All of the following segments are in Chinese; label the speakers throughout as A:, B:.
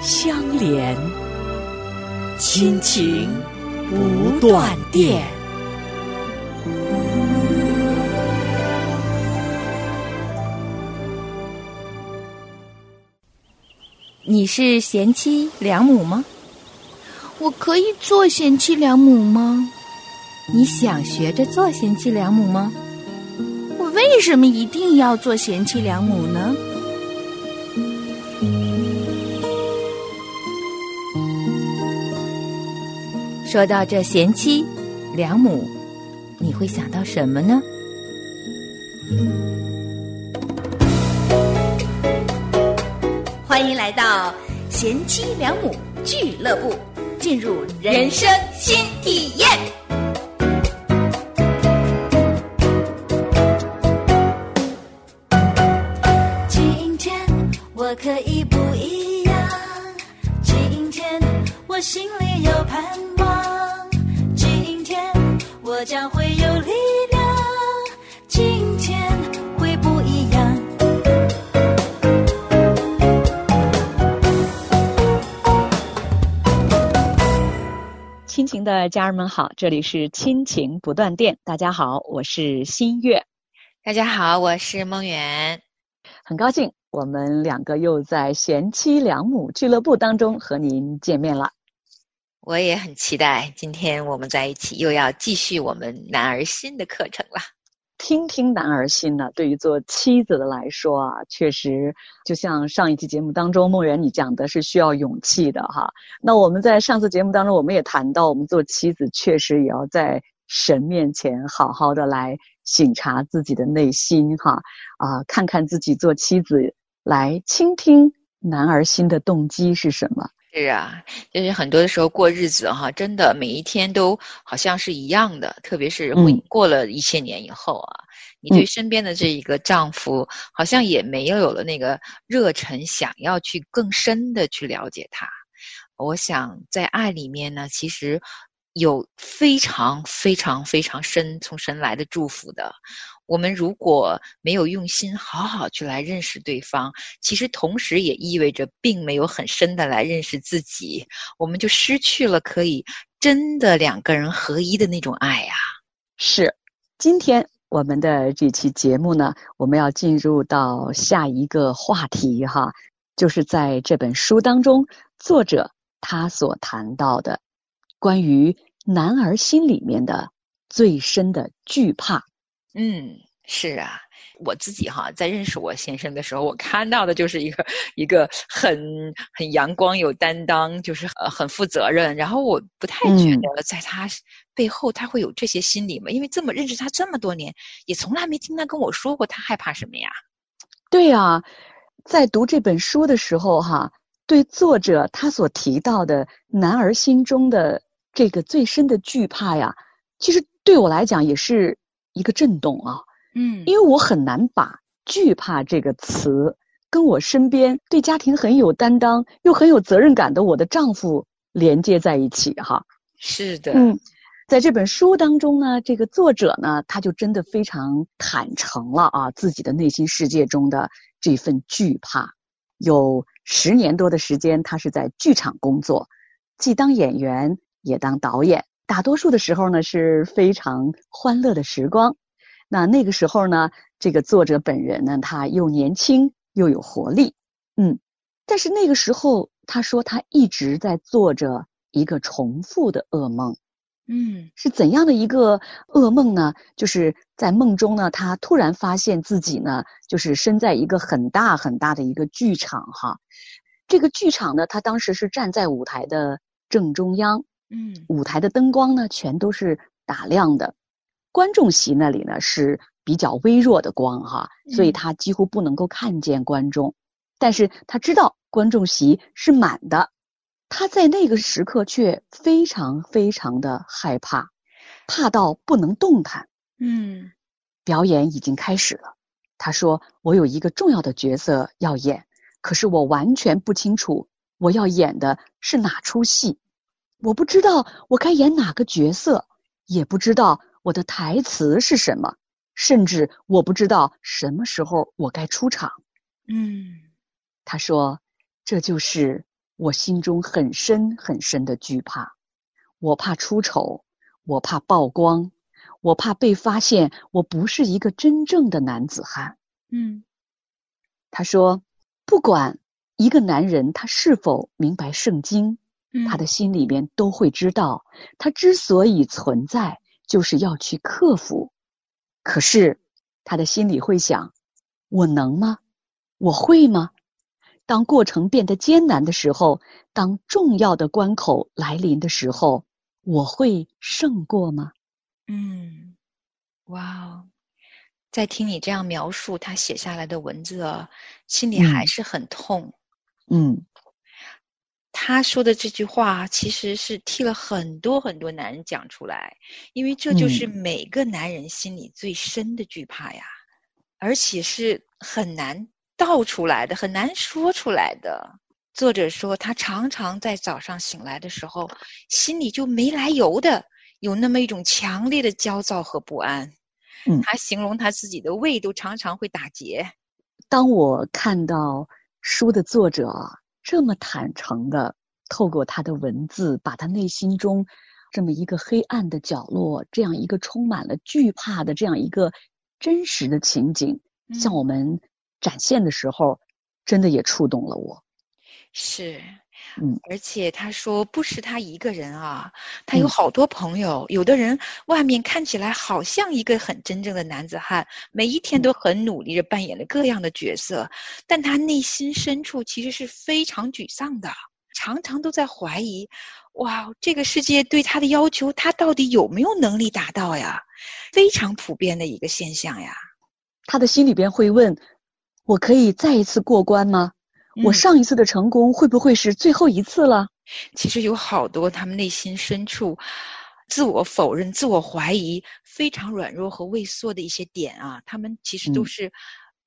A: 相连，
B: 亲情不断电。
C: 你是贤妻良母吗？
D: 我可以做贤妻良母吗？
C: 你想学着做贤妻良母吗？
D: 我为什么一定要做贤妻良母呢？
C: 说到这贤妻良母，你会想到什么呢？
E: 欢迎来到贤妻良母俱乐部，进入人生新体验。
F: 亲情的家人们好，这里是亲情不断电。大家好，我是新月。
G: 大家好，我是梦圆。
F: 很高兴我们两个又在贤妻良母俱乐部当中和您见面了。
G: 我也很期待今天我们在一起又要继续我们男儿心的课程了。
F: 听听男儿心呢，对于做妻子的来说啊，确实就像上一期节目当中梦圆你讲的是需要勇气的哈。那我们在上次节目当中，我们也谈到，我们做妻子确实也要在神面前好好的来省察自己的内心哈啊，看看自己做妻子来倾听男儿心的动机是什么。
G: 是啊，就是很多的时候过日子哈，真的每一天都好像是一样的，特别是婚过了一些年以后啊，你对身边的这一个丈夫好像也没有有了那个热忱，想要去更深的去了解他。我想在爱里面呢，其实有非常非常非常深从神来的祝福的。我们如果没有用心好好去来认识对方，其实同时也意味着并没有很深的来认识自己，我们就失去了可以真的两个人合一的那种爱呀。
F: 是，今天我们的这期节目呢，我们要进入到下一个话题哈，就是在这本书当中，作者他所谈到的关于男儿心里面的最深的惧怕。
G: 嗯，是啊，我自己哈，在认识我先生的时候，我看到的就是一个一个很很阳光、有担当，就是呃很负责任。然后我不太觉得在他背后他会有这些心理嘛，因为这么认识他这么多年，也从来没听他跟我说过他害怕什么呀。
F: 对呀，在读这本书的时候哈，对作者他所提到的男儿心中的这个最深的惧怕呀，其实对我来讲也是。一个震动啊，
D: 嗯，
F: 因为我很难把惧怕这个词跟我身边对家庭很有担当又很有责任感的我的丈夫连接在一起哈。
G: 是的，
F: 嗯，在这本书当中呢，这个作者呢，他就真的非常坦诚了啊，自己的内心世界中的这份惧怕。有十年多的时间，他是在剧场工作，既当演员也当导演。大多数的时候呢是非常欢乐的时光，那那个时候呢，这个作者本人呢，他又年轻又有活力，嗯，但是那个时候他说他一直在做着一个重复的噩梦，
D: 嗯，
F: 是怎样的一个噩梦呢？就是在梦中呢，他突然发现自己呢，就是身在一个很大很大的一个剧场哈，这个剧场呢，他当时是站在舞台的正中央。
D: 嗯，
F: 舞台的灯光呢，全都是打亮的，观众席那里呢是比较微弱的光哈，所以他几乎不能够看见观众，但是他知道观众席是满的，他在那个时刻却非常非常的害怕，怕到不能动弹。
G: 嗯，
F: 表演已经开始了。他说：“我有一个重要的角色要演，可是我完全不清楚我要演的是哪出戏，我不知道我该演哪个角色，也不知道我的台词是什么，甚至我不知道什么时候我该出场。”
G: 嗯，
F: 他说：“这就是我心中很深很深的惧怕，我怕出丑，我怕曝光。”我怕被发现，我不是一个真正的男子汉。
G: 嗯，
F: 他说，不管一个男人他是否明白圣经，他的心里边都会知道，他之所以存在，就是要去克服。可是他的心里会想：我能吗？我会吗？当过程变得艰难的时候，当重要的关口来临的时候，我会胜过吗？
G: 嗯，哇哦，在听你这样描述他写下来的文字啊，心里还是很痛。
F: 嗯，
G: 他说的这句话其实是替了很多很多男人讲出来，因为这就是每个男人心里最深的惧怕呀，而且是很难道出来的，很难说出来的。作者说，他常常在早上醒来的时候，心里就没来由的。有那么一种强烈的焦躁和不安，
F: 嗯，
G: 他形容他自己的胃都常常会打结。
F: 当我看到书的作者这么坦诚的透过他的文字，把他内心中这么一个黑暗的角落，这样一个充满了惧怕的这样一个真实的情景向我们展现的时候，真的也触动了我。
G: 是。
F: 嗯，
G: 而且他说不是他一个人啊，他有好多朋友。有的人外面看起来好像一个很真正的男子汉，每一天都很努力着扮演了各样的角色，但他内心深处其实是非常沮丧的，常常都在怀疑：哇，这个世界对他的要求，他到底有没有能力达到呀？非常普遍的一个现象呀。
F: 他的心里边会问：我可以再一次过关吗？我上一次的成功会不会是最后一次了？
G: 其实有好多他们内心深处自我否认、自我怀疑、非常软弱和畏缩的一些点啊，他们其实都是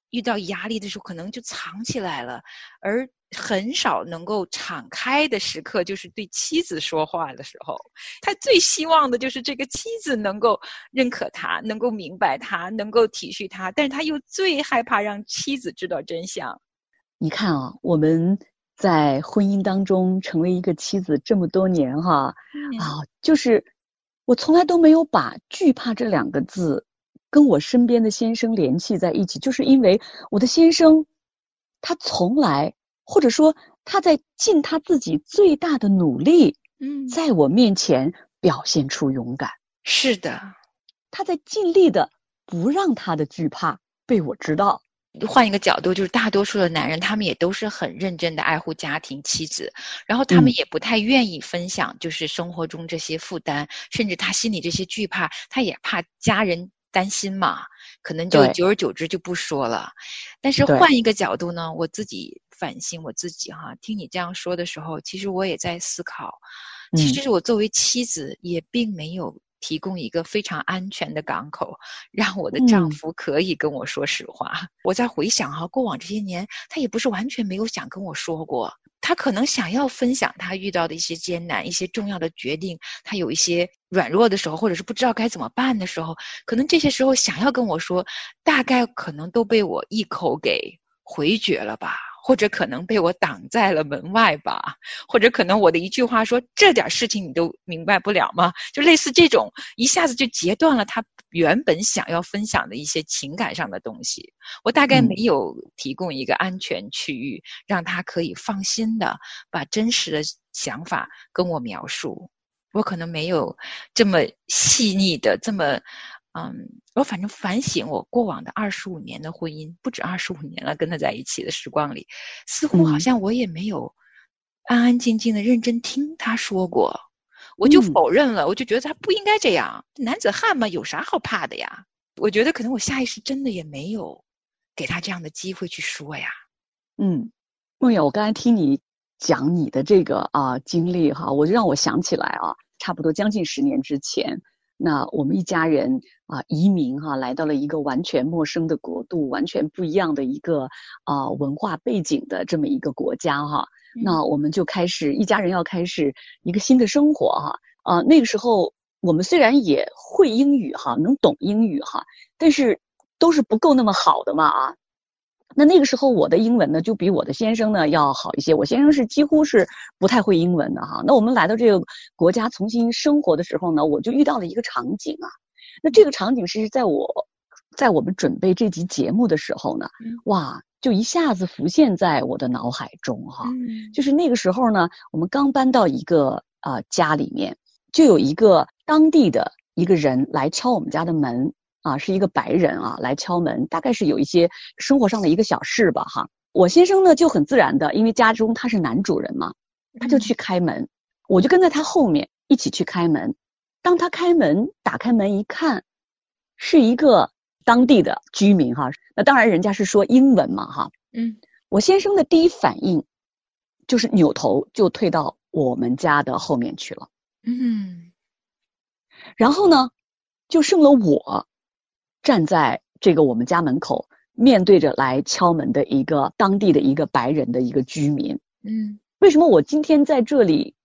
G: 遇到压力的时候可能就藏起来了，而很少能够敞开的时刻，就是对妻子说话的时候。他最希望的就是这个妻子能够认可他，能够明白他，能够体恤他，但是他又最害怕让妻子知道真相。
F: 你看啊，我们在婚姻当中成为一个妻子这么多年哈，啊，就是我从来都没有把惧怕这两个字跟我身边的先生联系在一起，就是因为我的先生他从来或者说他在尽他自己最大的努力，
G: 嗯，
F: 在我面前表现出勇敢。
G: 是的，
F: 他在尽力的不让他的惧怕被我知道。
G: 换一个角度，就是大多数的男人，他们也都是很认真的爱护家庭、妻子，然后他们也不太愿意分享，就是生活中这些负担，甚至他心里这些惧怕，他也怕家人担心嘛，可能就久而久之就不说了。但是换一个角度呢，我自己反省我自己哈，听你这样说的时候，其实我也在思考，其实我作为妻子也并没有。提供一个非常安全的港口，让我的丈夫可以跟我说实话。我在回想哈，过往这些年，他也不是完全没有想跟我说过。他可能想要分享他遇到的一些艰难、一些重要的决定，他有一些软弱的时候，或者是不知道该怎么办的时候，可能这些时候想要跟我说，大概可能都被我一口给回绝了吧。或者可能被我挡在了门外吧，或者可能我的一句话说这点事情你都明白不了吗？就类似这种，一下子就截断了他原本想要分享的一些情感上的东西。我大概没有提供一个安全区域，让他可以放心的把真实的想法跟我描述。我可能没有这么细腻的这么。嗯，我反正反省我过往的二十五年的婚姻，不止二十五年了，跟他在一起的时光里，似乎好像我也没有安安静静的认真听他说过，我就否认了，我就觉得他不应该这样，男子汉嘛，有啥好怕的呀？我觉得可能我下意识真的也没有给他这样的机会去说呀。
F: 嗯，梦远，我刚才听你讲你的这个啊经历哈，我就让我想起来啊，差不多将近十年之前，那我们一家人啊移民哈，来到了一个完全陌生的国度，完全不一样的一个啊文化背景的这么一个国家哈。那我们就开始一家人要开始一个新的生活哈。啊，那个时候我们虽然也会英语哈，能懂英语哈，但是都是不够那么好的嘛啊。那那个时候我的英文呢，就比我的先生呢要好一些。我先生是几乎是不太会英文的哈。那我们来到这个国家重新生活的时候呢，我就遇到了一个场景啊。那这个场景是在我在我们准备这集节目的时候呢，哇，就一下子浮现在我的脑海中哈。就是那个时候呢，我们刚搬到一个啊家里面。就有一个当地的一个人来敲我们家的门啊，是一个白人啊来敲门，大概是有一些生活上的一个小事吧哈。我先生呢就很自然的，因为家中他是男主人嘛，他就去开门，我就跟在他后面一起去开门。当他开门打开门一看，是一个当地的居民哈，那当然人家是说英文嘛哈。嗯，我先生的第一反应就是扭头就退到我们家的后面去了。嗯，然后呢，就剩了我站在这个我们家门口，面对着来敲门的一个当地的一个白人的一个居民。嗯，为什么我今天在这里，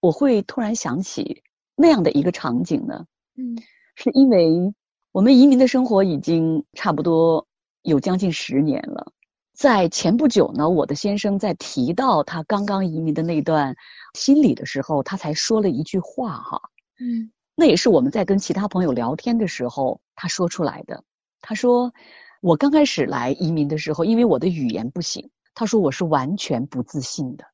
F: 我会突然想起那样的一个场景呢？嗯，是因为我们移民的生活已经差不多有将近十年了。在前不久呢，我的先生在提到他刚刚移民的那段心理的时候，他才说了一句话哈，嗯，那也是我们在跟其他朋友聊天的时候他说出来的。他说我刚开始来移民的时候，因为我的语言不行，他说我是完全不自信的，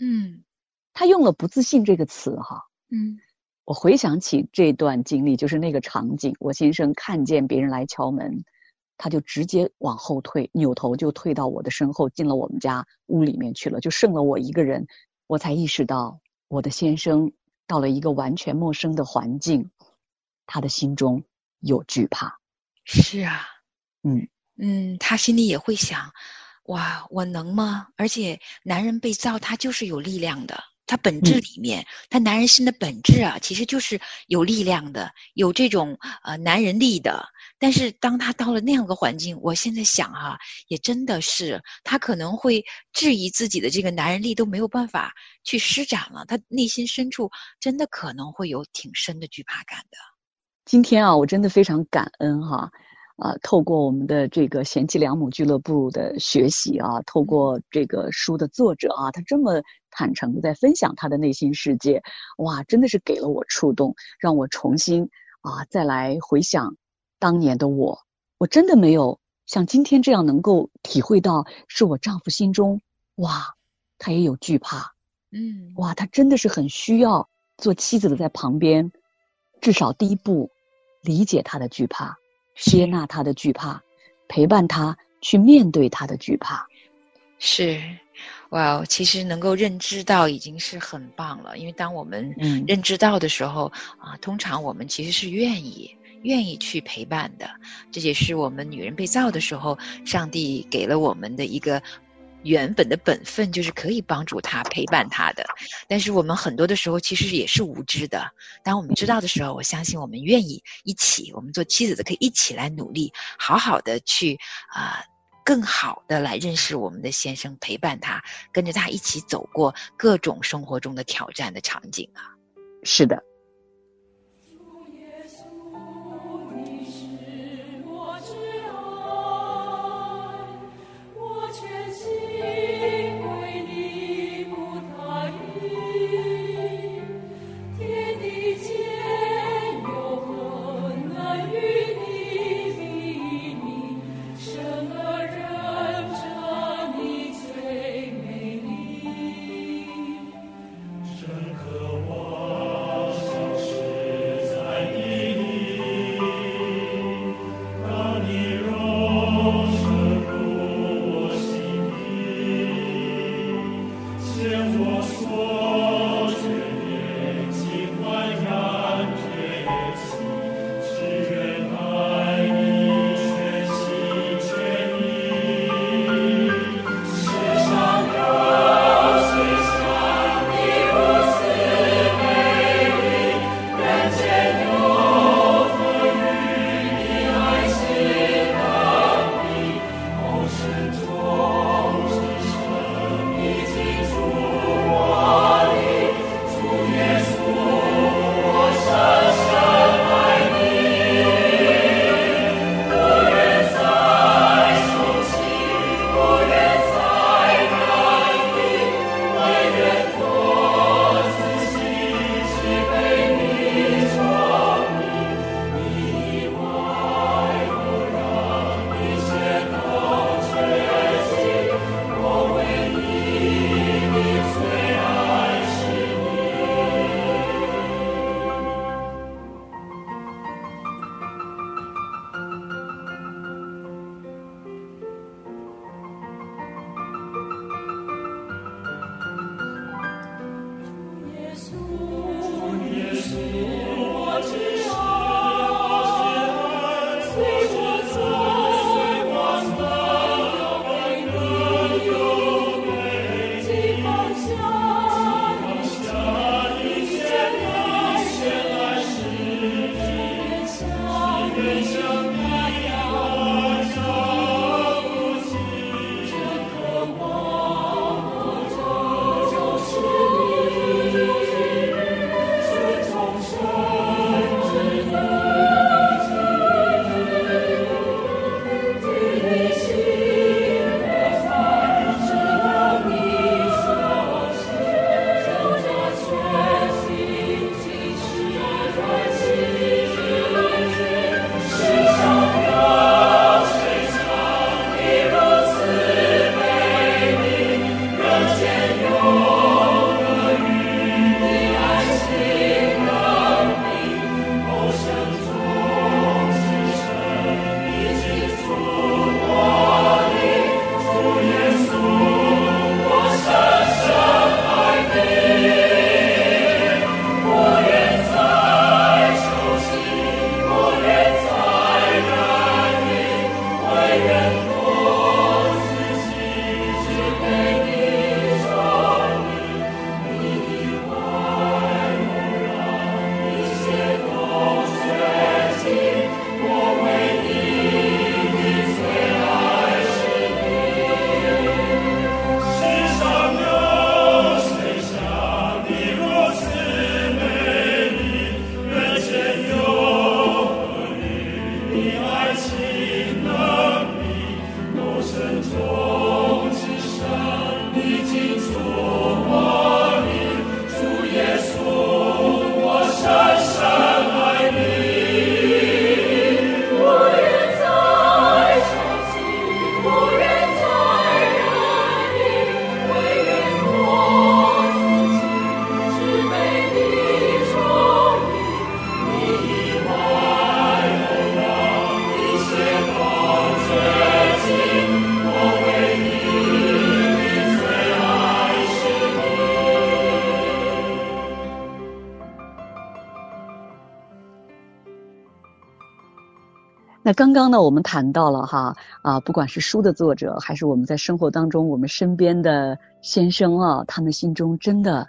F: 嗯，他用了“不自信”这个词哈，嗯，我回想起这段经历，就是那个场景，我先生看见别人来敲门。他就直接往后退，扭头就退到我的身后，进了我们家屋里面去了，就剩了我一个人。我才意识到，我的先生到了一个完全陌生的环境，他的心中有惧怕。
G: 是啊，嗯嗯，他心里也会想：哇，我能吗？而且男人被造，他就是有力量的。他本质里面，他男人心的本质啊，其实就是有力量的，有这种呃男人力的。但是当他到了那样个环境，我现在想哈，也真的是他可能会质疑自己的这个男人力都没有办法去施展了，他内心深处真的可能会有挺深的惧怕感的。
F: 今天啊，我真的非常感恩哈，啊，透过我们的这个贤妻良母俱乐部的学习啊，透过这个书的作者啊，他这么坦诚的在分享他的内心世界，哇，真的是给了我触动，让我重新啊再来回想。当年的我，我真的没有像今天这样能够体会到，是我丈夫心中哇，他也有惧怕，嗯，哇，他真的是很需要做妻子的在旁边，至少第一步理解他的惧怕，接纳他的惧怕，陪伴他去面对他的惧怕。
G: 是，哇，其实能够认知到已经是很棒了，因为当我们认知到的时候啊，通常我们其实是愿意。愿意去陪伴的，这也是我们女人被造的时候，上帝给了我们的一个原本的本分，就是可以帮助他、陪伴他的。但是我们很多的时候其实也是无知的。当我们知道的时候，我相信我们愿意一起，我们做妻子的可以一起来努力，好好的去啊，更好的来认识我们的先生，陪伴他，跟着他一起走过各种生活中的挑战的场景啊。
F: 是的。那刚刚呢，我们谈到了哈啊，不管是书的作者，还是我们在生活当中我们身边的先生啊，他们心中真的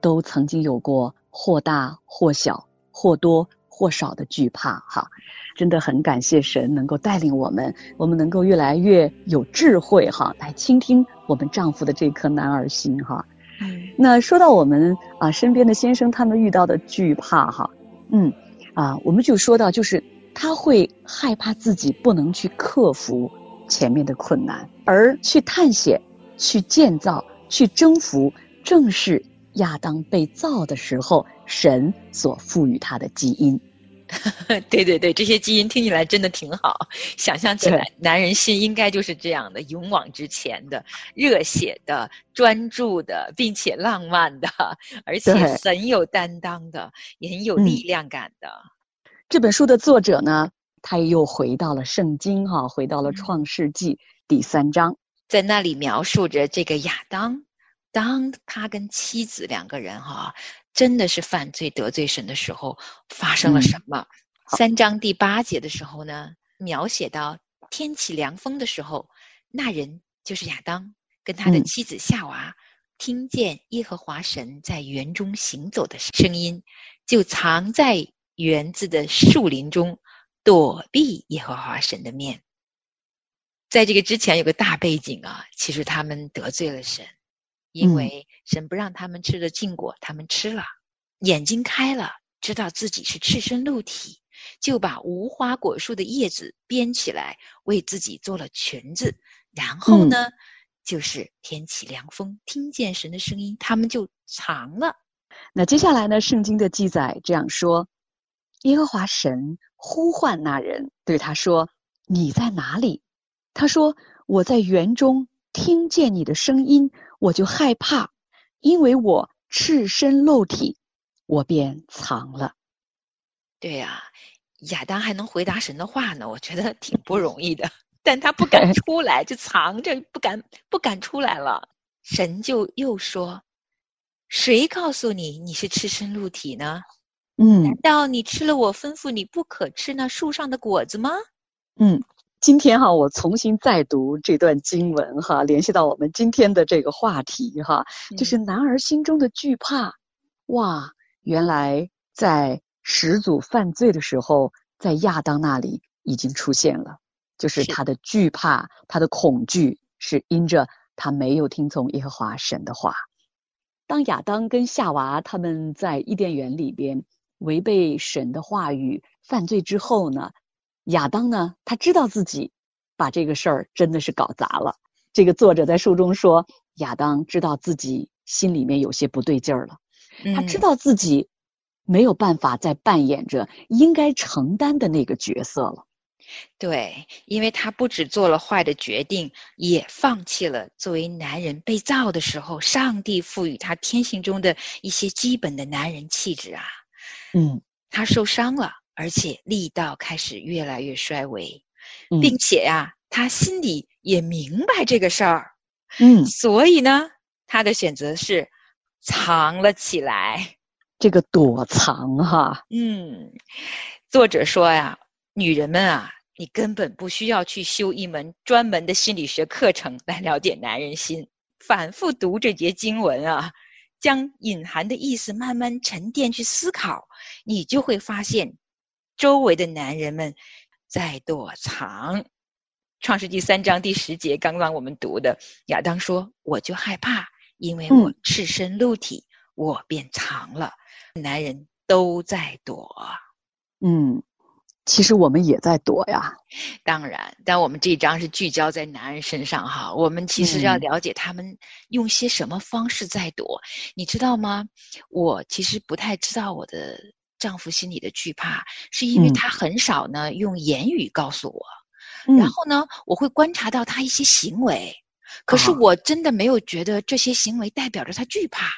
F: 都曾经有过或大或小、或多或少的惧怕哈。真的很感谢神能够带领我们，我们能够越来越有智慧哈，来倾听我们丈夫的这颗男儿心哈。那说到我们啊身边的先生他们遇到的惧怕哈，嗯啊，我们就说到就是他会害怕自己不能去克服前面的困难，而去探险、去建造、去征服，正是亚当被造的时候神所赋予他的基因。
G: 对对对，这些基因听起来真的挺好。想象起来，男人心应该就是这样的：勇往直前的、热血的、专注的，并且浪漫的，而且很有担当的，也很有力量感的。
F: 这本书的作者呢，他又回到了圣经哈，回到了创世纪第三章，
G: 在那里描述着这个亚当，当他跟妻子两个人哈。真的是犯罪得罪神的时候发生了什么？三章第八节的时候呢，描写到天起凉风的时候，那人就是亚当跟他的妻子夏娃，听见耶和华神在园中行走的声音，就藏在园子的树林中躲避耶和华神的面。在这个之前有个大背景啊，其实他们得罪了神。因为神不让他们吃的禁果，他们吃了，眼睛开了，知道自己是赤身露体，就把无花果树的叶子编起来，为自己做了裙子。然后呢，就是天起凉风，听见神的声音，他们就藏了。
F: 那接下来呢？圣经的记载这样说：耶和华神呼唤那人，对他说：“你在哪里？”他说：“我在园中。”听见你的声音，我就害怕，因为我赤身露体，我便藏了。
G: 对呀，亚当还能回答神的话呢，我觉得挺不容易的。但他不敢 出来，就藏着，不敢不敢出来了。神就又说：“谁告诉你你是赤身露体呢？
F: 嗯，
G: 难道你吃了我吩咐你不可吃那树上的果子吗？”
F: 嗯。今天哈，我重新再读这段经文哈，联系到我们今天的这个话题哈，就是男儿心中的惧怕。哇，原来在始祖犯罪的时候，在亚当那里已经出现了，就是他的惧怕，他的恐惧是因着他没有听从耶和华神的话。当亚当跟夏娃他们在伊甸园里边违背神的话语犯罪之后呢？亚当呢？他知道自己把这个事儿真的是搞砸了。这个作者在书中说，亚当知道自己心里面有些不对劲儿了。他知道自己没有办法再扮演着应该承担的那个角色了。
G: 对，因为他不止做了坏的决定，也放弃了作为男人被造的时候，上帝赋予他天性中的一些基本的男人气质啊。
F: 嗯，
G: 他受伤了。而且力道开始越来越衰微，并且呀，他心里也明白这个事儿，
F: 嗯，
G: 所以呢，他的选择是藏了起来。
F: 这个躲藏哈，
G: 嗯，作者说呀，女人们啊，你根本不需要去修一门专门的心理学课程来了解男人心，反复读这节经文啊，将隐含的意思慢慢沉淀去思考，你就会发现。周围的男人们在躲藏，《创世纪三章第十节，刚刚我们读的，亚当说：“我就害怕，因为我赤身露体，我便藏了。”男人都在躲。
F: 嗯，其实我们也在躲呀。
G: 当然，但我们这一章是聚焦在男人身上哈。我们其实要了解他们用些什么方式在躲，你知道吗？我其实不太知道我的。丈夫心里的惧怕，是因为他很少呢用言语告诉我，然后呢，我会观察到他一些行为，可是我真的没有觉得这些行为代表着他惧怕。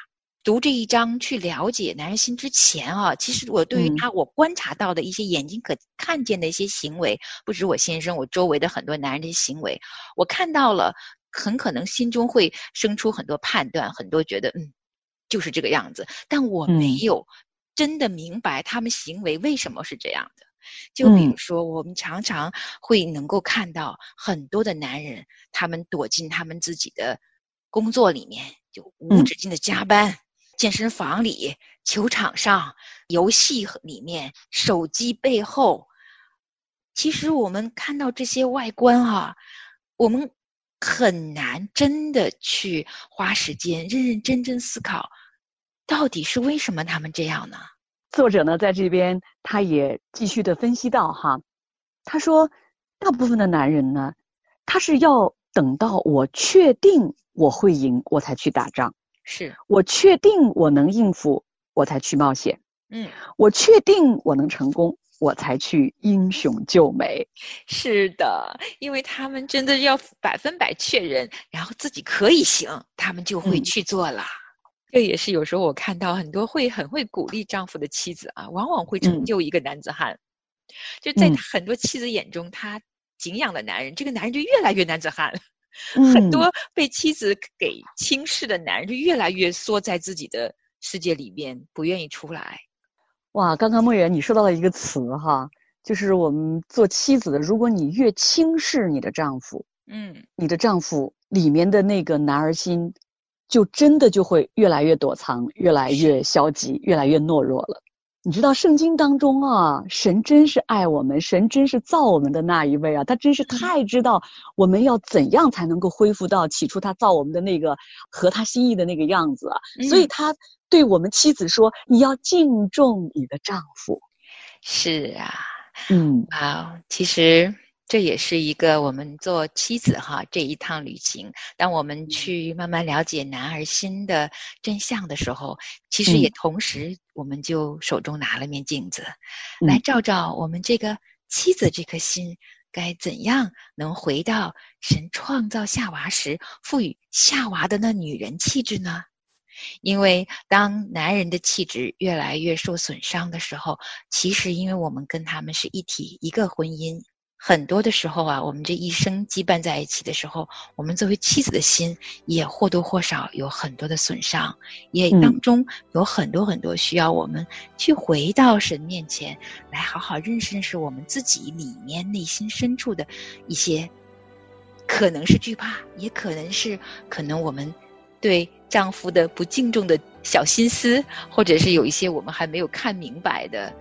G: 读这一章去了解男人心之前啊，其实我对于他我观察到的一些眼睛可看见的一些行为，不止我先生，我周围的很多男人的行为，我看到了，很可能心中会生出很多判断，很多觉得嗯，就是这个样子，但我没有。真的明白他们行为为什么是这样的，就比如说，我们常常会能够看到很多的男人，他们躲进他们自己的工作里面，就无止境的加班，健身房里、球场上、游戏里面、手机背后。其实我们看到这些外观哈，我们很难真的去花时间认认真真思考，到底是为什么他们这样呢？
F: 作者呢，在这边他也继续的分析到哈，他说，大部分的男人呢，他是要等到我确定我会赢，我才去打仗，
G: 是
F: 我确定我能应付，我才去冒险，
G: 嗯，
F: 我确定我能成功，我才去英雄救美。
G: 是的，因为他们真的要百分百确认，然后自己可以行，他们就会去做了。这也是有时候我看到很多会很会鼓励丈夫的妻子啊，往往会成就一个男子汉。就在很多妻子眼中，他敬仰的男人，这个男人就越来越男子汉。很多被妻子给轻视的男人，就越来越缩在自己的世界里边，不愿意出来。
F: 哇，刚刚梦圆你说到了一个词哈，就是我们做妻子的，如果你越轻视你的丈夫，
G: 嗯，
F: 你的丈夫里面的那个男儿心。就真的就会越来越躲藏，越来越消极，越来越懦弱了。你知道圣经当中啊，神真是爱我们，神真是造我们的那一位啊，他真是太知道我们要怎样才能够恢复到起初他造我们的那个合他心意的那个样子啊。所以他对我们妻子说：“你要敬重你的丈夫。”
G: 是啊，
F: 嗯，
G: 啊，其实。这也是一个我们做妻子哈这一趟旅行。当我们去慢慢了解男儿心的真相的时候，其实也同时，我们就手中拿了面镜子，来照照我们这个妻子这颗心，该怎样能回到神创造夏娃时赋予夏娃的那女人气质呢？因为当男人的气质越来越受损伤的时候，其实因为我们跟他们是一体，一个婚姻。很多的时候啊，我们这一生羁绊在一起的时候，我们作为妻子的心也或多或少有很多的损伤，也当中有很多很多需要我们去回到神面前来好好认识认识我们自己里面内心深处的一些，可能是惧怕，也可能是可能我们对丈夫的不敬重的小心思，或者是有一些我们还没有看明白的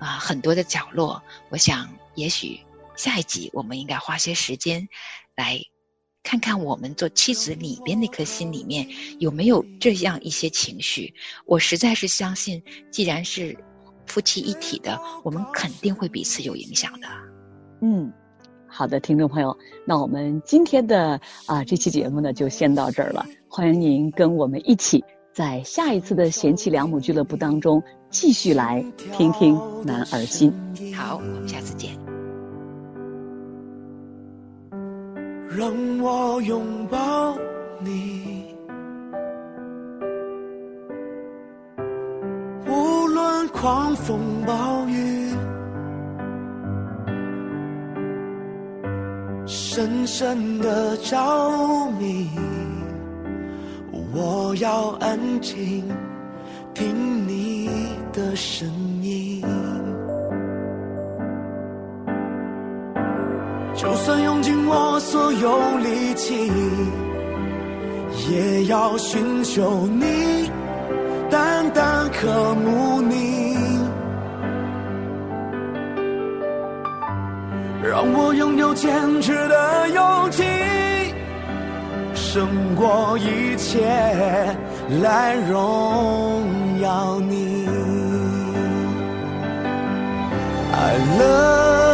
G: 啊很多的角落。我想，也许。下一集，我们应该花些时间，来看看我们做妻子里边那颗心里面有没有这样一些情绪。我实在是相信，既然是夫妻一体的，我们肯定会彼此有影响的。
F: 嗯，好的，听众朋友，那我们今天的啊这期节目呢，就先到这儿了。欢迎您跟我们一起在下一次的贤妻良母俱乐部当中继续来听听男儿心。
G: 好，我们下次见。
H: 让我拥抱你，无论狂风暴雨，深深的着迷。我要安静听你的声音。就算用尽我所有力气，也要寻求你，单单渴慕你，让我拥有坚持的勇气，胜过一切来荣耀你。I love。